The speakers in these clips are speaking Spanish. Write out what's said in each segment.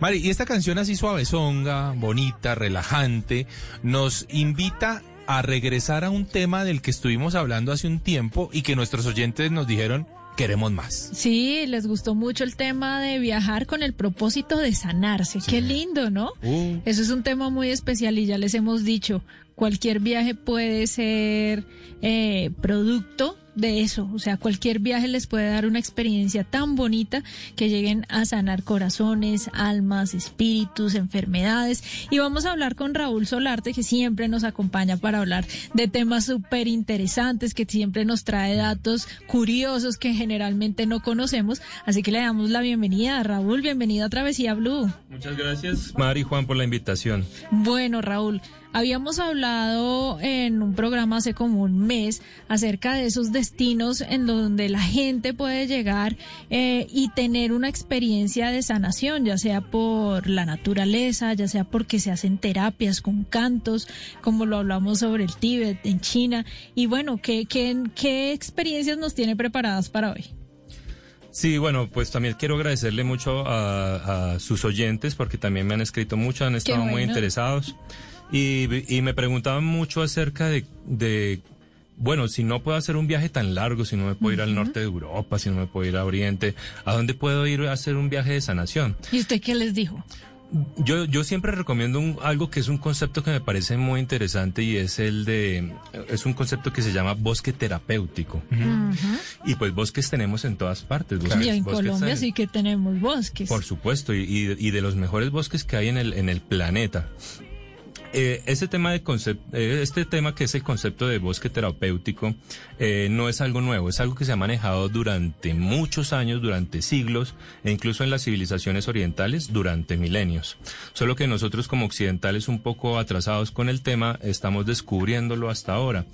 Mari, y esta canción así suavezonga, bonita, relajante, nos invita a regresar a un tema del que estuvimos hablando hace un tiempo y que nuestros oyentes nos dijeron queremos más. Sí, les gustó mucho el tema de viajar con el propósito de sanarse. Qué lindo, ¿no? Uh. Eso es un tema muy especial y ya les hemos dicho, cualquier viaje puede ser eh, producto de eso, o sea, cualquier viaje les puede dar una experiencia tan bonita que lleguen a sanar corazones, almas, espíritus, enfermedades. Y vamos a hablar con Raúl Solarte, que siempre nos acompaña para hablar de temas súper interesantes, que siempre nos trae datos curiosos que generalmente no conocemos. Así que le damos la bienvenida a Raúl, bienvenido a Travesía Blue. Muchas gracias, Mari y Juan, por la invitación. Bueno, Raúl, habíamos hablado en un programa hace como un mes acerca de esos destinos en donde la gente puede llegar eh, y tener una experiencia de sanación, ya sea por la naturaleza, ya sea porque se hacen terapias con cantos, como lo hablamos sobre el Tíbet en China. Y bueno, ¿qué, qué, qué experiencias nos tiene preparadas para hoy? Sí, bueno, pues también quiero agradecerle mucho a, a sus oyentes porque también me han escrito mucho, han estado muy interesados y, y me preguntaban mucho acerca de, de, bueno, si no puedo hacer un viaje tan largo, si no me puedo ir al norte de Europa, si no me puedo ir a Oriente, ¿a dónde puedo ir a hacer un viaje de sanación? ¿Y usted qué les dijo? Yo, yo siempre recomiendo un- algo que es un concepto que me parece muy interesante y es el de, es un concepto que se llama bosque terapéutico. Y pues bosques tenemos en todas partes. Bosques, y en Colombia sí que tenemos bosques. Por supuesto, y, y- y de los mejores bosques que hay en el, en el planeta. Ese tema de concept- eh, este tema que es el concepto de bosque terapéutico eh, no es algo nuevo, es algo que se ha manejado durante muchos años, durante siglos e incluso en las civilizaciones orientales durante milenios. Solo que nosotros como occidentales un poco atrasados con el tema estamos descubriéndolo hasta ahora.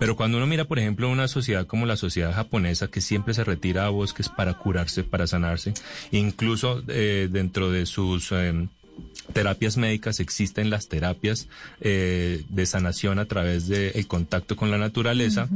Pero cuando uno mira, por ejemplo, una sociedad como la sociedad japonesa que siempre se retira a bosques para curarse, para sanarse, incluso dentro de sus... terapias médicas existen las terapias eh, de sanación a través del contacto con la naturaleza.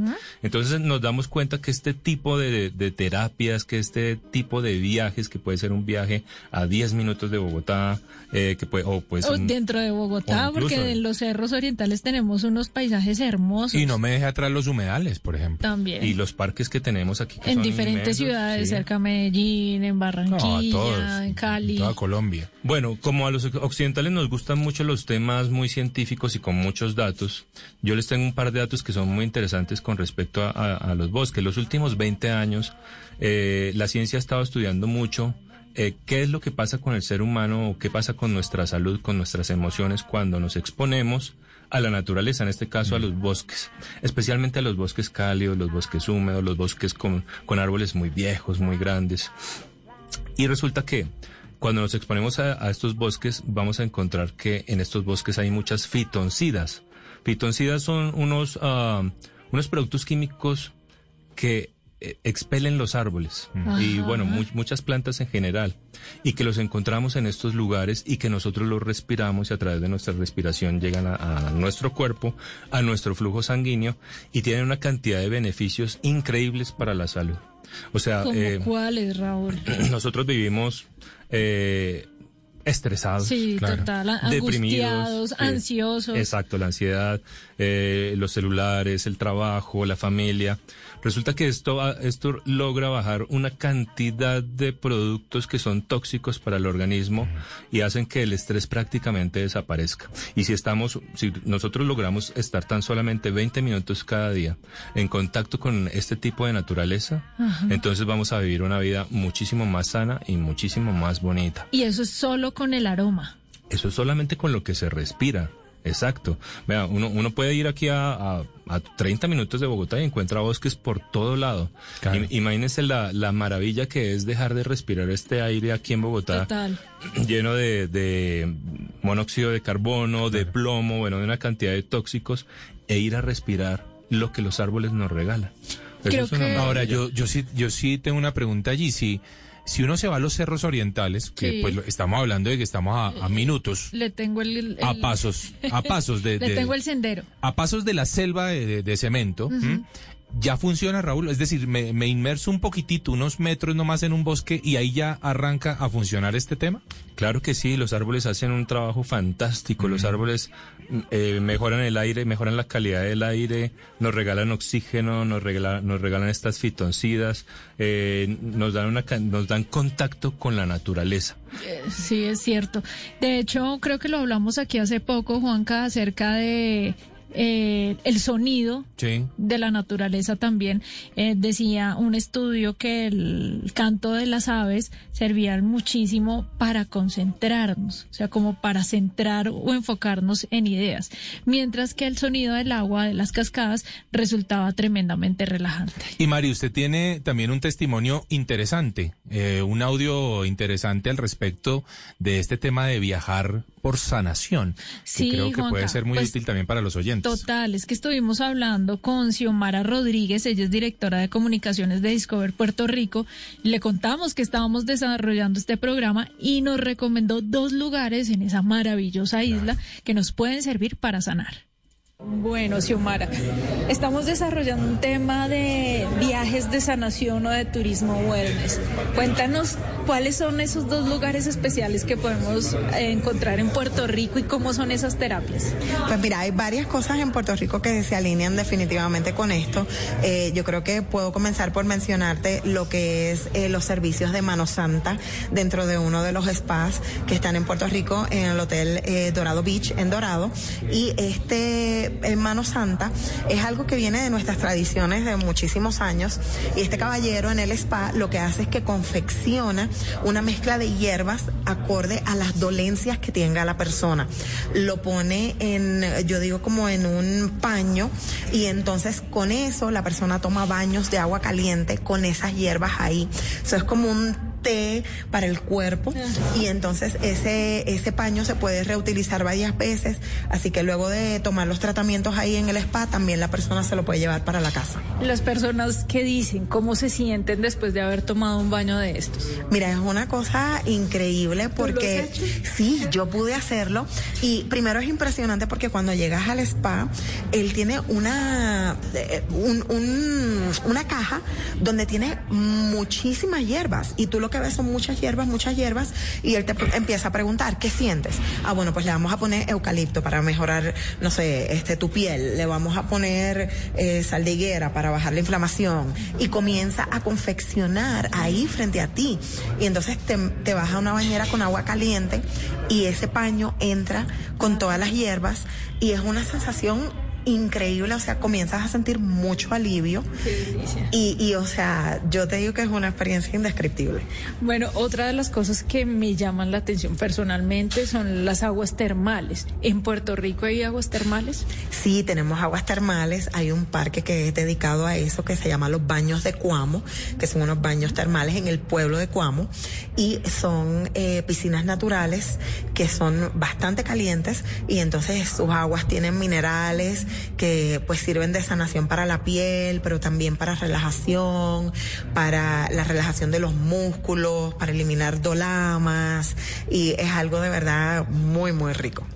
Entonces nos damos cuenta que este tipo de, de terapias, que este tipo de viajes, que puede ser un viaje a 10 minutos de Bogotá, eh, que puede, o pues O un- dentro de Bogotá, incluso- porque en los cerros orientales tenemos unos paisajes hermosos. Y no me deje atrás los humedales, por ejemplo. También. y los parques que tenemos aquí que en son diferentes inmensos, ciudades, sí. cerca de Medellín, en No, Barranquilla, todos. en Cali. Toda Colombia. Bueno, como a los occidentales nos gustan mucho los temas muy científicos y con muchos datos, yo les tengo un par de datos que son muy interesantes con respecto a, a- a los bosques. Los últimos 20 años, eh, la ciencia ha estado estudiando mucho eh, qué es lo que pasa con el ser humano o qué pasa con nuestra salud, con nuestras emociones cuando nos exponemos a la naturaleza, en este caso a los bosques, especialmente a los bosques cálidos, los bosques húmedos, los bosques con, con árboles muy viejos, muy grandes. Y resulta que cuando nos exponemos a, a estos bosques, vamos a encontrar que en estos bosques hay muchas fitoncidas. Fitoncidas son unos, ah, unos productos químicos que eh, expelen los árboles y bueno, mu- muchas plantas en general y que los encontramos en estos lugares y que nosotros los respiramos y a través de nuestra respiración llegan a, a nuestro cuerpo, a nuestro flujo sanguíneo y tienen una cantidad de beneficios increíbles para la salud. O sea, ¿Como eh, cuáles, Raúl? nosotros vivimos eh, estresados. Sí, claro. total. Deprimidos, sí. ansiosos. Exacto, la ansiedad, eh, los celulares, el trabajo, la familia. Resulta que esto, ah, esto logra bajar una cantidad de productos que son tóxicos para el organismo y hacen que el estrés prácticamente desaparezca. Y si estamos, si nosotros logramos estar tan solamente 20 minutos cada día en contacto con este tipo de naturaleza, entonces vamos a vivir una vida muchísimo más sana y muchísimo más bonita. Y eso es solo con el aroma. Eso es solamente con lo que se respira. Exacto. Vea, uno, uno puede ir aquí a, a- a 30 minutos de Bogotá y encuentra bosques por todo lado. Claro. I- Imagínense la, la maravilla que es dejar de respirar este aire aquí en Bogotá Total. lleno de, de monóxido de carbono, de plomo, bueno, de una cantidad de tóxicos, e ir a respirar lo que los árboles nos regalan. Creo es que-. Ahora, yo, yo sí, yo sí tengo una pregunta allí. Si, si uno se va a los cerros orientales, que Sí. pues estamos hablando de que estamos a, a minutos, Le tengo el... el- a pasos, a pasos de, Le de- tengo el sendero. a pasos de la selva de, de- de cemento. Ya funciona, Raúl. Es decir, me, me inmerso un poquitito, unos metros nomás en un bosque y ahí ya arranca a funcionar este tema. Claro que sí, los árboles hacen un trabajo fantástico, los árboles eh, mejoran el aire, mejoran la calidad del aire, nos regalan oxígeno, nos, regala- nos regalan estas fitoncidas, eh, nos, dan una, ca- nos dan contacto con la naturaleza. Sí, es cierto. De hecho, creo que lo hablamos aquí hace poco, Juanca, acerca de eh, el sonido Sí. de la naturaleza también. Eh, decía un estudio que el canto de las aves servía muchísimo para concentrarnos, o sea, como para centrar o enfocarnos en ideas, mientras que el sonido del agua de las cascadas resultaba tremendamente relajante. Y Mari, usted tiene también un testimonio interesante, eh, un audio interesante al respecto de este tema de viajar por sanación, Sí, que creo que Juanca, puede ser muy pues, útil también para los oyentes. Total, es que estuvimos hablando con Xiomara Rodríguez, ella es directora de comunicaciones de Discover Puerto Rico, y le contamos que estábamos desarrollando este programa y nos recomendó dos lugares en esa maravillosa isla que nos pueden servir para sanar. Bueno, Xiomara, estamos desarrollando un tema de viajes de sanación o de turismo wellness. Cuéntanos cuáles son esos dos lugares especiales que podemos eh, encontrar en Puerto Rico y cómo son esas terapias. Pues mira, hay varias cosas en Puerto Rico que se alinean definitivamente con esto. Eh, yo creo que puedo comenzar por mencionarte lo que es eh, los servicios de Mano Santa dentro de uno de los spas que están en Puerto Rico, en el Hotel eh, Dorado Beach, en Dorado. Y este el Mano Santa es algo que viene de nuestras tradiciones de muchísimos años. Y este caballero en el spa lo que hace es que confecciona una mezcla de hierbas acorde a las dolencias que tenga la persona. Lo pone en, yo digo como en un paño y entonces con eso la persona toma baños de agua caliente con esas hierbas ahí. Eso es como un té para el cuerpo y entonces ese ese paño se puede reutilizar varias veces, así que luego de tomar los tratamientos ahí en el spa también la persona se lo puede llevar para la casa. Las personas que dicen cómo se sienten después de haber tomado un baño de estos. Mira, es una cosa increíble porque sí, yo pude hacerlo y primero es impresionante porque cuando llegas al spa, él tiene una, eh, un- un- una caja donde tiene muchísimas hierbas y tú lo que son muchas hierbas, muchas hierbas y él te empieza a preguntar, ¿qué sientes? Ah, bueno, pues le vamos a poner eucalipto para mejorar, no sé, este tu piel, le vamos a poner eh, sal de higuera para bajar la inflamación y comienza a confeccionar ahí frente a ti y entonces te, te vas a una bañera con agua caliente y ese paño entra con todas las hierbas y es una sensación increíble, o sea, comienzas a sentir mucho alivio y, y o sea, yo te digo que es una experiencia indescriptible. Bueno, otra de las cosas que me llaman la atención personalmente son las aguas termales. ¿En Puerto Rico hay aguas termales? Sí, tenemos aguas termales. Hay un parque que es dedicado a eso que se llama los Baños de Cuamo, que son unos baños termales en el pueblo de Cuamo. Y son eh, piscinas naturales que son bastante calientes y entonces sus aguas tienen minerales que pues sirven de sanación para la piel, pero también para relajación, para la relajación de los músculos, para eliminar dolamas y es algo de verdad muy, muy rico.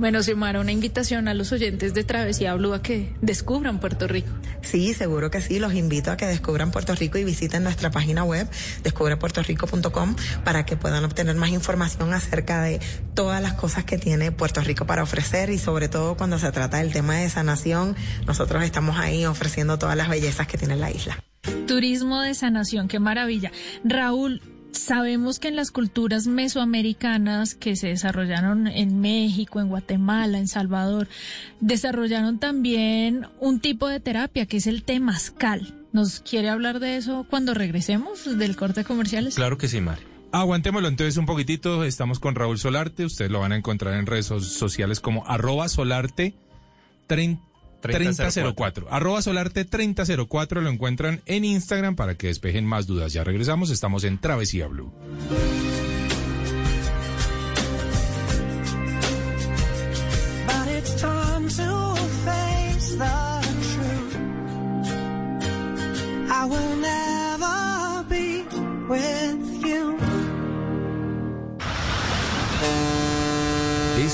Bueno, Xiomara, una invitación a los oyentes de Travesía Blue a que descubran Puerto Rico. Sí, seguro que sí. Los invito a que descubran Puerto Rico y visiten nuestra página web, descubrepuertorico.com, para que puedan obtener más información acerca de todas las cosas que tiene Puerto Rico para ofrecer y sobre todo cuando se trata del tema de sanación, nosotros estamos ahí ofreciendo todas las bellezas que tiene la isla. Turismo de sanación, qué maravilla. Raúl, sabemos que en las culturas mesoamericanas que se desarrollaron en México, en Guatemala, en Salvador, desarrollaron también un tipo de terapia que es el temazcal. ¿Nos quiere hablar de eso cuando regresemos del corte de comerciales? Claro que sí, Mari. Aguantémoslo entonces un poquitito. Estamos con Raúl Solarte. Ustedes lo van a encontrar en redes so- sociales como arroba solarte 30 3004. Arroba Solarte 3004 lo encuentran en Instagram para que despejen más dudas. Ya regresamos, estamos en Travesía Blue.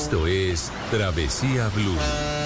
Esto es Travesía Blue.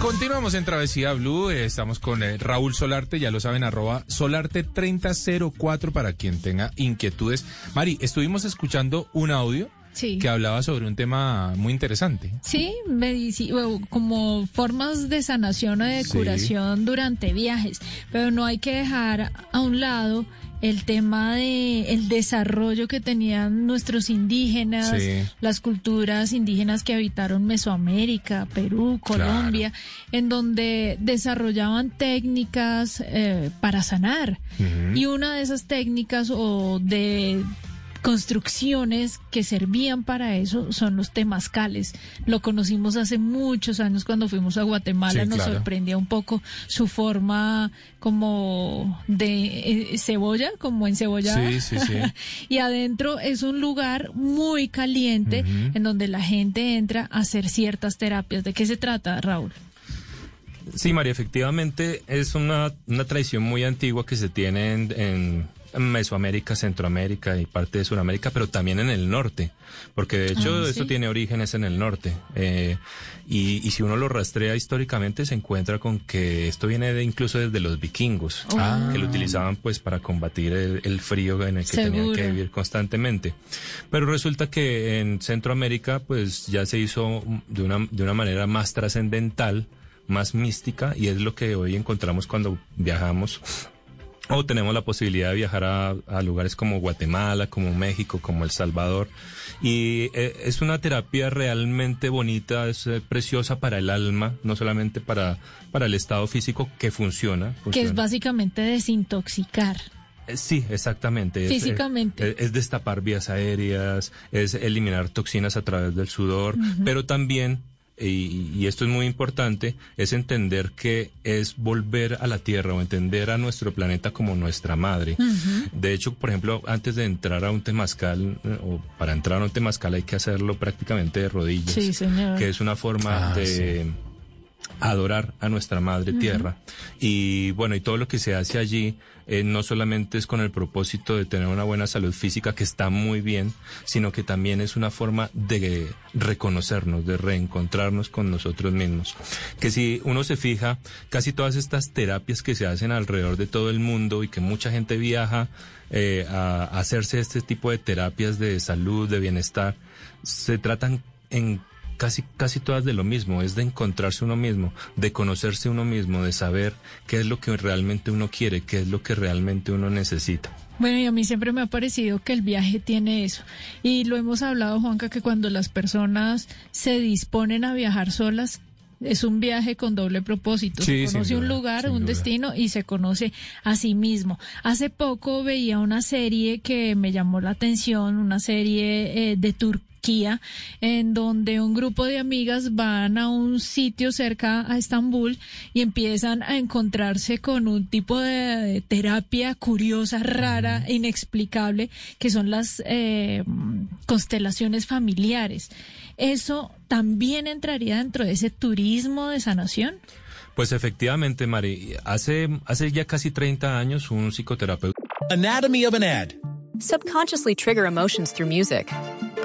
Continuamos en Travesía Blue. eh, Estamos con eh, Raúl Solarte, ya lo saben, arroba Solarte3004 para quien tenga inquietudes. Mari, estuvimos escuchando un audio Sí. que hablaba sobre un tema muy interesante. Sí, como formas de sanación o de Sí. curación durante viajes, pero no hay que dejar a un lado el tema de el desarrollo que tenían nuestros indígenas, Sí. las culturas indígenas que habitaron Mesoamérica, Perú, Colombia, en donde desarrollaban técnicas eh, para sanar. Y una de esas técnicas o de construcciones que servían para eso son los temazcales. Lo conocimos hace muchos años cuando fuimos a Guatemala, Sí, nos claro. sorprendía un poco su forma como de eh, cebolla, como en cebolla. Sí, sí, sí. y adentro es un lugar muy caliente en donde la gente entra a hacer ciertas terapias. ¿De qué se trata, Raúl? Sí, María, efectivamente es una, una tradición muy antigua que se tiene en, en Mesoamérica, Centroamérica y parte de Sudamérica, pero también en el norte, porque de hecho Ah, esto tiene orígenes en el norte. Eh, y, y si uno lo rastrea históricamente se encuentra con que esto viene de, incluso desde los vikingos, Ah. que lo utilizaban pues para combatir el, el frío en el que tenían que vivir constantemente. Pero resulta que en Centroamérica pues ya se hizo de una, de una manera más trascendental, más mística, y es lo que hoy encontramos cuando viajamos o tenemos la posibilidad de viajar a, a lugares como Guatemala, como México, como El Salvador. Y eh, es una terapia realmente bonita, es eh, preciosa para el alma, no solamente para, para el estado físico que funciona. Que es básicamente desintoxicar. Eh, Sí, exactamente. Físicamente. Es, destapar vías aéreas, es eliminar toxinas a través del sudor, pero también, y, y esto es muy importante, es entender que es volver a la Tierra o entender a nuestro planeta como nuestra madre. De hecho, por ejemplo, antes de entrar a un temazcal, eh, o para entrar a un temazcal hay que hacerlo prácticamente de rodillas. Sí, señor. Que es una forma Ah, de adorar a nuestra madre tierra. Y bueno, y todo lo que se hace allí eh, no solamente es con el propósito de tener una buena salud física, que está muy bien, sino que también es una forma de reconocernos, de reencontrarnos con nosotros mismos. Que si uno se fija, casi todas estas terapias que se hacen alrededor de todo el mundo y que mucha gente viaja eh, a a hacerse este tipo de terapias de salud, de bienestar, se tratan en casi, casi todas de lo mismo, es de encontrarse uno mismo, de conocerse uno mismo, de saber qué es lo que realmente uno quiere, qué es lo que realmente uno necesita. Bueno, y a mí siempre me ha parecido que el viaje tiene eso. Y lo hemos hablado, Juanca, que cuando las personas se disponen a viajar solas, es un viaje con doble propósito. Sí, se conoce un lugar, un duda. destino y se conoce a sí mismo. Hace poco veía una serie que me llamó la atención, una serie eh, de Turquía, en donde un grupo de amigas van a un sitio cerca a Estambul y empiezan a encontrarse con un tipo de terapia curiosa, rara, inexplicable, que son las eh, constelaciones familiares. ¿Eso también entraría dentro de ese turismo de sanación? Pues efectivamente, Mari, hace, hace ya casi 30 años un psicoterapeuta Anatomy of an ad. Subconsciously trigger emotions through music.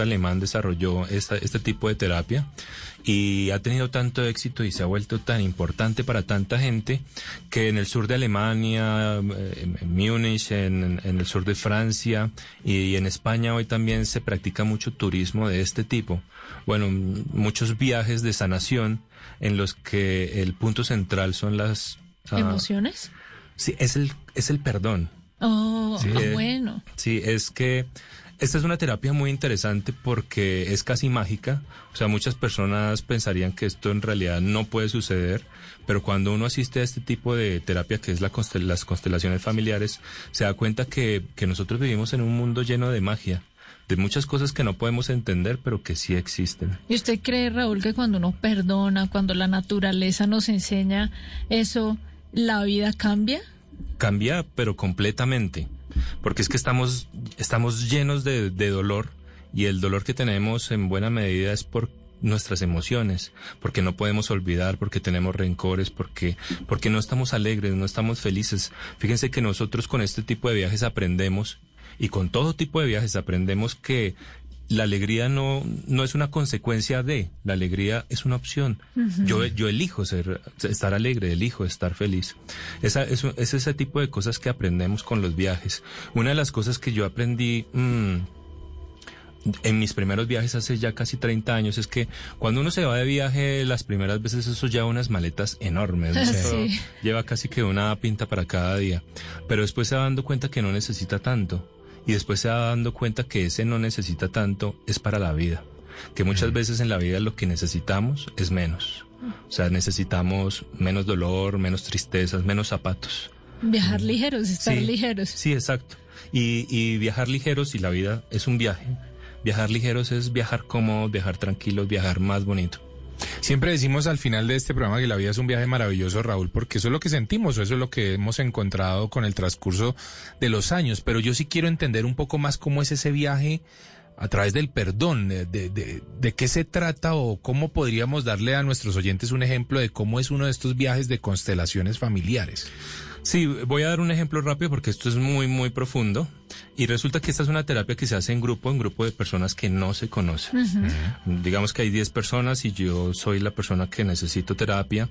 alemán desarrolló esta, este tipo de terapia y ha tenido tanto éxito y se ha vuelto tan importante para tanta gente que en el sur de Alemania, eh, en Múnich, en, en el sur de Francia y en España hoy también se practica mucho turismo de este tipo. Bueno, muchos viajes de sanación en los que el punto central son las... ah, ¿Emociones? sí, es el, es el perdón. Oh, Sí, ah, eh, bueno. Sí, es que esta es una terapia muy interesante porque es casi mágica. O sea, muchas personas pensarían que esto en realidad no puede suceder, pero cuando uno asiste a este tipo de terapia que es la las constelaciones familiares, se da cuenta que, que nosotros vivimos en un mundo lleno de magia, de muchas cosas que no podemos entender, pero que sí existen. ¿Y usted cree, Raúl, que cuando uno perdona, cuando la naturaleza nos enseña eso, la vida cambia? Cambia, pero completamente. Porque es que estamos, estamos llenos de, de dolor y el dolor que tenemos en buena medida es por nuestras emociones, porque no podemos olvidar, porque tenemos rencores, porque, porque no estamos alegres, no estamos felices. Fíjense que nosotros con este tipo de viajes aprendemos y con todo tipo de viajes aprendemos que la alegría no, no es una consecuencia de, la alegría es una opción. Yo, yo elijo ser, estar alegre, elijo estar feliz. Esa, es, es ese tipo de cosas que aprendemos con los viajes. Una de las cosas que yo aprendí mm, en mis primeros viajes hace ya casi 30 años es que cuando uno se va de viaje, las primeras veces eso lleva unas maletas enormes. Lleva casi que una pinta para cada día. Pero después se va dando cuenta que no necesita tanto. Y después se va dando cuenta que ese no necesita tanto es para la vida. Que muchas veces en la vida lo que necesitamos es menos. O sea, necesitamos menos dolor, menos tristezas, menos zapatos. Viajar ligeros, estar Sí. ligeros. Sí, exacto. Y, y viajar ligeros y la vida es un viaje. Viajar ligeros es viajar cómodo, viajar tranquilos, viajar más bonito. Siempre decimos al final de este programa que la vida es un viaje maravilloso, Raúl, porque eso es lo que sentimos, eso es lo que hemos encontrado con el transcurso de los años. Pero yo sí quiero entender un poco más cómo es ese viaje a través del perdón, de, de, de- de qué se trata o cómo podríamos darle a nuestros oyentes un ejemplo de cómo es uno de estos viajes de constelaciones familiares. Sí, voy a dar un ejemplo rápido porque esto es muy, muy profundo. Y resulta que esta es una terapia que se hace en grupo, en grupo de personas que no se conocen. Digamos que hay 10 personas y yo soy la persona que necesito terapia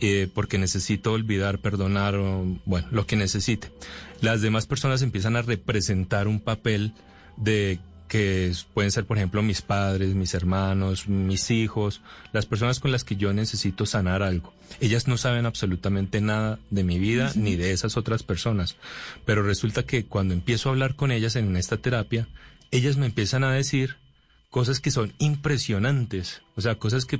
eh, porque necesito olvidar, perdonar, o, bueno, lo que necesite. Las demás personas empiezan a representar un papel de que pueden ser, por ejemplo, mis padres, mis hermanos, mis hijos, las personas con las que yo necesito sanar algo. Ellas no saben absolutamente nada de mi vida ni de esas otras personas, pero resulta que cuando empiezo a hablar con ellas en esta terapia, ellas me empiezan a decir cosas que son impresionantes, o sea, cosas que,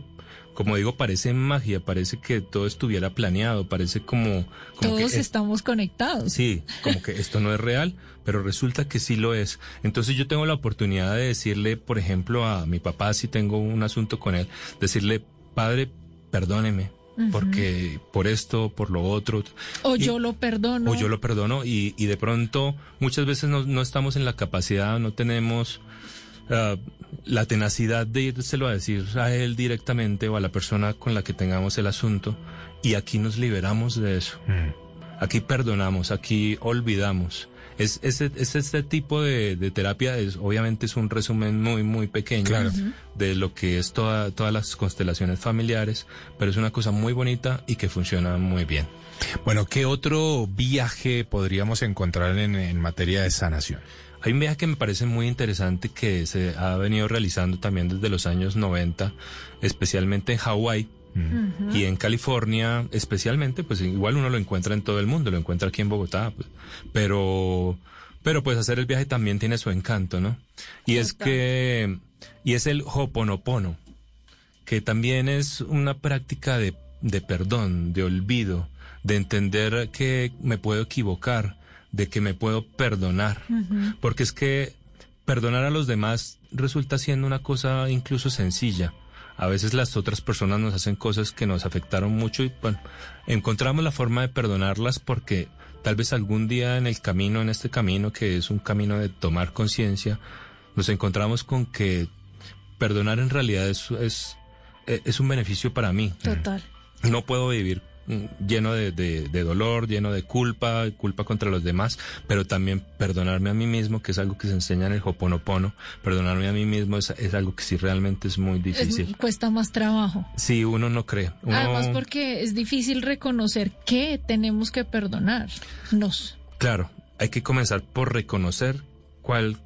como digo, parecen magia, parece que todo estuviera planeado, parece como... Todos es- estamos conectados. Sí, como que esto no es real, pero resulta que sí lo es. Entonces yo tengo la oportunidad de decirle, por ejemplo, a mi papá, si tengo un asunto con él, decirle, padre, perdóneme, porque por esto, por lo otro. O Y- yo lo perdono. o yo lo perdono y, y de pronto muchas veces no, no estamos en la capacidad, no tenemos ah, la tenacidad de írselo a decir a él directamente o a la persona con la que tengamos el asunto y aquí nos liberamos de eso. Aquí perdonamos, aquí olvidamos. Es, es, es este tipo de, de terapia, es, obviamente es un resumen muy, muy pequeño Claro. De lo que es toda, todas las constelaciones familiares, pero es una cosa muy bonita y que funciona muy bien. Bueno, ¿qué otro viaje podríamos encontrar en, en materia de sanación? Hay un viaje que me parece muy interesante que se ha venido realizando también desde los años 90, especialmente en Hawái. Y en California, especialmente, pues igual uno lo encuentra en todo el mundo, lo encuentra aquí en Bogotá, pues, pero, pero pues hacer el viaje también tiene su encanto, ¿no? Y es que, y es el Hoponopono, que también es una práctica de, de perdón, de olvido, de entender que me puedo equivocar, de que me puedo perdonar. Porque es que perdonar a los demás resulta siendo una cosa incluso sencilla. A veces las otras personas nos hacen cosas que nos afectaron mucho y bueno, encontramos la forma de perdonarlas porque tal vez algún día en el camino, en este camino que es un camino de tomar conciencia, nos encontramos con que perdonar en realidad es, es, es un beneficio para mí. Total. No puedo vivir lleno de, de, de, dolor, lleno de culpa, culpa contra los demás, pero también perdonarme a mí mismo, que es algo que se enseña en el Hoponopono. Perdonarme a mí mismo es, es algo que sí realmente es muy difícil. Es, cuesta más trabajo. Sí, uno no cree. Uno... Además porque es difícil reconocer que tenemos que perdonarnos. Claro, hay que comenzar por reconocer cuál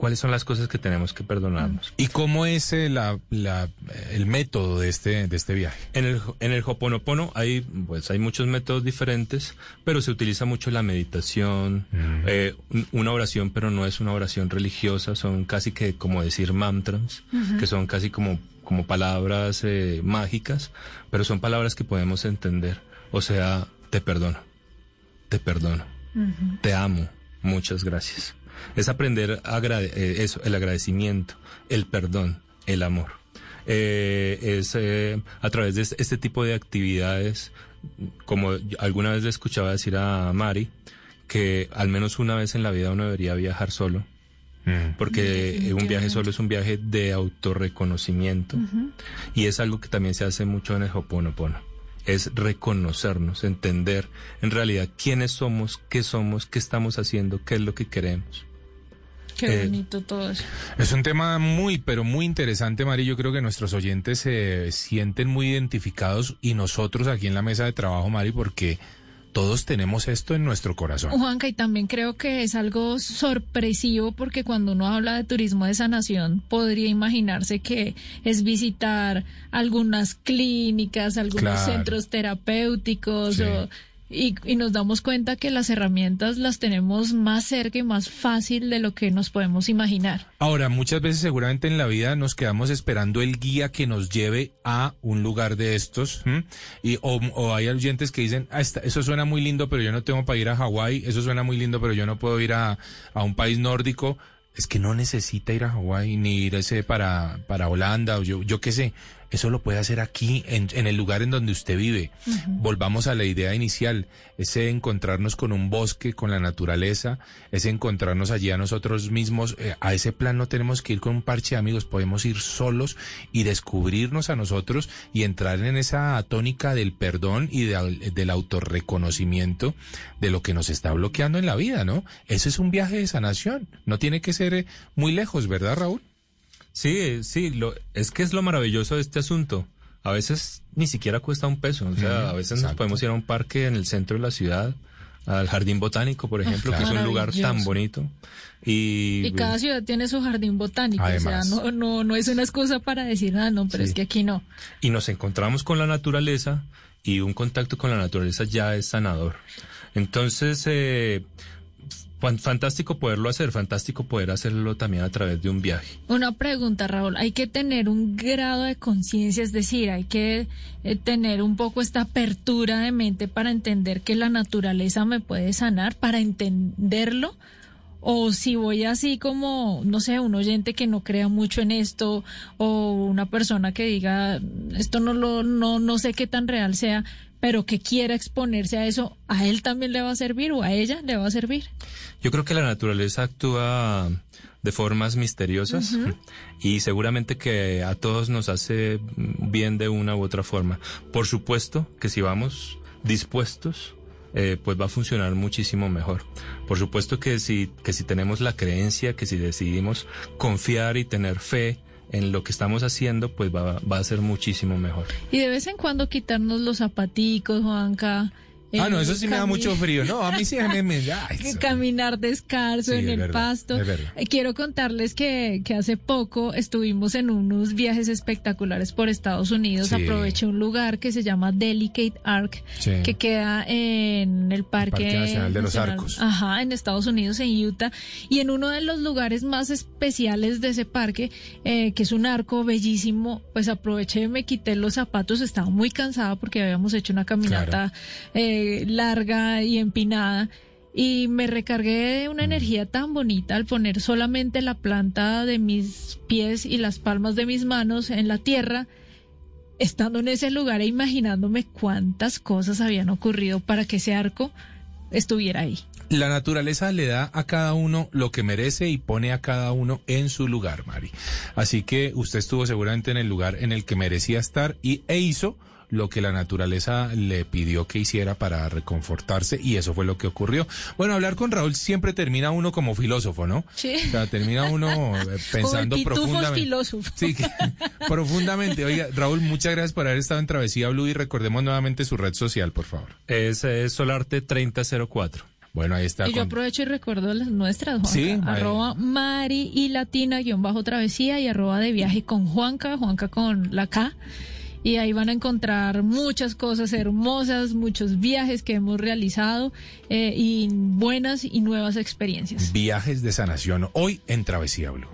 cuáles son las cosas que tenemos que perdonarnos. ¿Y cómo es eh, la, la, el método de este, de este viaje? En el, en el Hoponopono hay, pues, hay muchos métodos diferentes, pero se utiliza mucho la meditación, mm. eh, una oración, pero no es una oración religiosa, son casi que como decir mantras, uh -huh. que son casi como, como palabras eh, mágicas, pero son palabras que podemos entender. O sea, te perdono, te perdono, uh -huh. te amo, muchas gracias es aprender agrade eh, eso, el agradecimiento, el perdón, el amor. Eh, es eh, a través de este tipo de actividades, como alguna vez le escuchaba decir a Mari, que al menos una vez en la vida uno debería viajar solo. Mm. Porque un viaje solo es un viaje de autorreconocimiento uh -huh. y es algo que también se hace mucho en el Hoponopono es reconocernos, entender en realidad quiénes somos, qué somos, qué estamos haciendo, qué es lo que queremos. Qué bonito eh, todo eso. Es un tema muy, pero muy interesante, Mari. Yo creo que nuestros oyentes se sienten muy identificados y nosotros aquí en la mesa de trabajo, Mari, porque todos tenemos esto en nuestro corazón. Juanca, y también creo que es algo sorpresivo porque cuando uno habla de turismo de sanación, podría imaginarse que es visitar algunas clínicas, algunos claro. centros terapéuticos sí. o y, nos damos cuenta que las herramientas las tenemos más cerca y más fácil de lo que nos podemos imaginar. Ahora, muchas veces seguramente en la vida nos quedamos esperando el guía que nos lleve a un lugar de estos y o, o, hay oyentes que dicen, ah, eso suena muy lindo, pero yo no tengo para ir a Hawái, eso suena muy lindo, pero yo no puedo ir a, a un país nórdico. Es que no necesita ir a Hawái ni irse para, para Holanda o yo, yo qué sé. Eso lo puede hacer aquí, en, en el lugar en donde usted vive. Uh -huh. Volvamos a la idea inicial, ese encontrarnos con un bosque, con la naturaleza, ese encontrarnos allí a nosotros mismos. Eh, a ese plan no tenemos que ir con un parche de amigos, podemos ir solos y descubrirnos a nosotros y entrar en esa tónica del perdón y de, del autorreconocimiento de lo que nos está bloqueando en la vida, ¿no? Ese es un viaje de sanación. No tiene que ser muy lejos, ¿verdad, Raúl? Sí, sí, lo, es que es lo maravilloso de este asunto. A veces ni siquiera cuesta un peso. O sea, a veces Exacto. nos podemos ir a un parque en el centro de la ciudad, al Jardín Botánico, por ejemplo, claro. que es un lugar tan bonito. Y, y, cada ciudad tiene su jardín botánico. Además. O sea, no, no, no es una excusa para decir, ah, no, pero sí. es que aquí no. Y nos encontramos con la naturaleza y un contacto con la naturaleza ya es sanador. Entonces, eh, fantástico poderlo hacer, fantástico poder hacerlo también a través de un viaje. Una pregunta, Raúl, hay que tener un grado de conciencia, es decir, hay que eh, tener un poco esta apertura de mente para entender que la naturaleza me puede sanar, para entenderlo. O si voy así como, no sé, un oyente que no crea mucho en esto, o una persona que diga, esto no lo, no, no sé qué tan real sea, pero que quiera exponerse a eso, ¿a él también le va a servir o a ella le va a servir? Yo creo que la naturaleza actúa de formas misteriosas uh -huh. y seguramente que a todos nos hace bien de una u otra forma. Por supuesto que si vamos dispuestos, eh, pues va a funcionar muchísimo mejor. Por supuesto que si, que si tenemos la creencia, que si decidimos confiar y tener fe, en lo que estamos haciendo, pues va, va, a ser muchísimo mejor. Y de vez en cuando quitarnos los zapaticos, Juanca. Ah, no, eso sí me da mucho frío. No, a mí sí me, me da. Caminar descalzo sí, en el verdad, pasto. Quiero contarles que, que hace poco estuvimos en unos viajes espectaculares por Estados Unidos. Sí. Aproveché un lugar que se llama Delicate Arc, sí. que queda en el Parque, el Parque Nacional de los Nacional, Arcos. Ajá, en Estados Unidos, en Utah. Y en uno de los lugares más especiales de ese parque, eh, que es un arco bellísimo, pues aproveché, me quité los zapatos, estaba muy cansada porque habíamos hecho una caminata. Claro. Eh, larga y empinada y me recargué de una energía tan bonita al poner solamente la planta de mis pies y las palmas de mis manos en la tierra, estando en ese lugar e imaginándome cuántas cosas habían ocurrido para que ese arco estuviera ahí. La naturaleza le da a cada uno lo que merece y pone a cada uno en su lugar, Mari. Así que usted estuvo seguramente en el lugar en el que merecía estar y, e hizo lo que la naturaleza le pidió que hiciera para reconfortarse y eso fue lo que ocurrió. Bueno, hablar con Raúl siempre termina uno como filósofo, ¿no? Sí. O sea, termina uno eh, pensando pitufos profundamente. filósofo. Sí, que- profundamente. Oiga, Raúl, muchas gracias por haber estado en Travesía Blue y recordemos nuevamente su red social, por favor. Es, es Solarte 3004. Bueno, ahí está. Y yo aprovecho y recuerdo las nuestras, Juanca. Sí, arroba Mari y Latina guion bajo travesía y arroba de viaje con Juanca, Juanca con la K. Y ahí van a encontrar muchas cosas hermosas, muchos viajes que hemos realizado eh, y buenas y nuevas experiencias. Viajes de sanación hoy en Travesía Blue.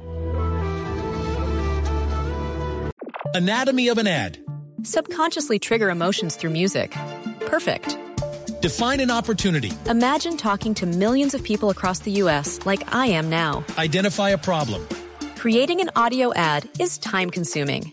Anatomy of an ad. Subconsciously trigger emotions through music. Perfect. Define an opportunity. Imagine talking to millions of people across the U.S. like I am now. Identify a problem. Creating an audio ad is time consuming.